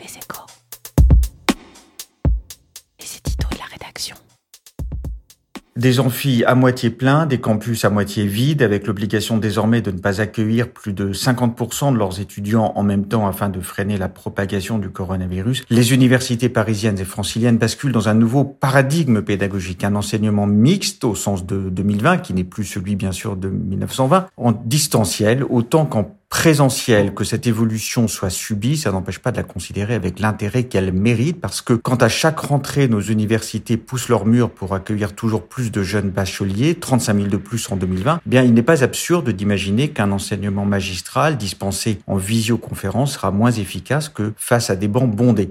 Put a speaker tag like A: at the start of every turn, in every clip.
A: Les échos. Les éditos de la rédaction.
B: Des amphis à moitié pleins, des campus à moitié vides, avec l'obligation désormais de ne pas accueillir plus de 50% de leurs étudiants en même temps afin de freiner la propagation du coronavirus, les universités parisiennes et franciliennes basculent dans un nouveau paradigme pédagogique, un enseignement mixte au sens de 2020, qui n'est plus celui bien sûr de 1920, en distanciel autant qu'en présentiel, que cette évolution soit subie, ça n'empêche pas de la considérer avec l'intérêt qu'elle mérite, parce que quand à chaque rentrée, nos universités poussent leurs murs pour accueillir toujours plus de jeunes bacheliers, 35 000 de plus en 2020, eh bien, il n'est pas absurde d'imaginer qu'un enseignement magistral dispensé en visioconférence sera moins efficace que face à des bancs bondés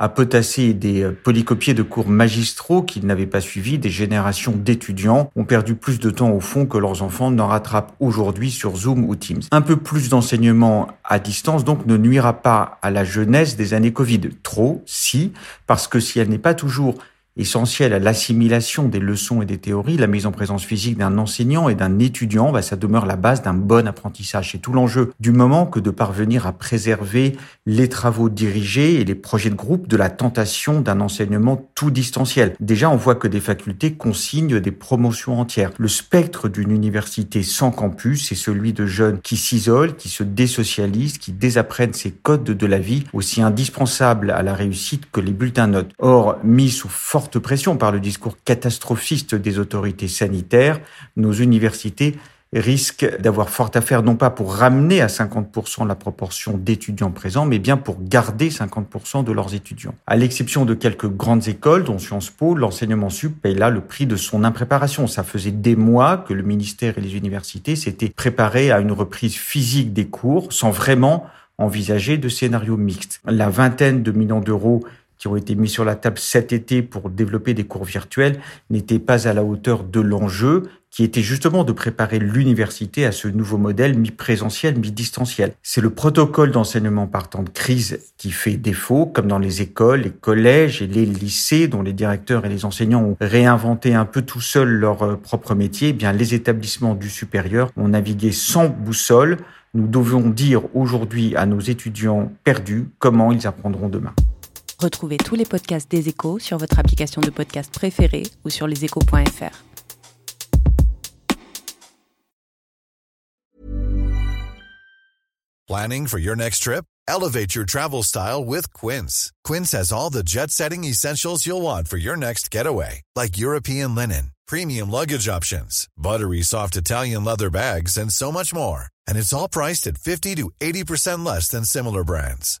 B: à potasser des euh, polycopiés de cours magistraux qu'ils n'avaient pas suivis, des générations d'étudiants ont perdu plus de temps au fond que leurs enfants n'en rattrapent aujourd'hui sur Zoom ou Teams. Un peu plus d'enseignement à distance donc ne nuira pas à la jeunesse des années Covid. Trop, si, parce que si elle n'est pas toujours essentiel à l'assimilation des leçons et des théories, la mise en présence physique d'un enseignant et d'un étudiant, bah, ça demeure la base d'un bon apprentissage. C'est tout l'enjeu du moment que de parvenir à préserver les travaux dirigés et les projets de groupe de la tentation d'un enseignement tout distanciel. Déjà, on voit que des facultés consignent des promotions entières. Le spectre d'une université sans campus, c'est celui de jeunes qui s'isolent, qui se désocialisent, qui désapprennent ces codes de la vie, aussi indispensables à la réussite que les bulletins notes. Or, mis sous forte pression par le discours catastrophiste des autorités sanitaires, nos universités risquent d'avoir fort à faire non pas pour ramener à 50% la proportion d'étudiants présents, mais bien pour garder 50% de leurs étudiants. À l'exception de quelques grandes écoles, dont Sciences Po, l'enseignement sup paye là le prix de son impréparation. Ça faisait des mois que le ministère et les universités s'étaient préparés à une reprise physique des cours sans vraiment envisager de scénario mixte. La vingtaine de millions d'euros qui ont été mis sur la table cet été pour développer des cours virtuels n'étaient pas à la hauteur de l'enjeu qui était justement de préparer l'université à ce nouveau modèle mi-présentiel, mi-distanciel. C'est le protocole d'enseignement partant de crise qui fait défaut, comme dans les écoles, les collèges et les lycées, dont les directeurs et les enseignants ont réinventé un peu tout seuls leur euh, propre métier. Eh bien, les établissements du supérieur ont navigué sans boussole. Nous devons dire aujourd'hui à nos étudiants perdus comment ils apprendront demain.
A: Retrouvez tous les podcasts des échos sur votre application de podcast préférée ou sur leséchos.fr.
C: Planning for your next trip? Elevate your travel style with Quince. Quince has all the jet setting essentials you'll want for your next getaway, like European linen, premium luggage options, buttery soft Italian leather bags, and so much more. And it's all priced at 50 to 80% less than similar brands.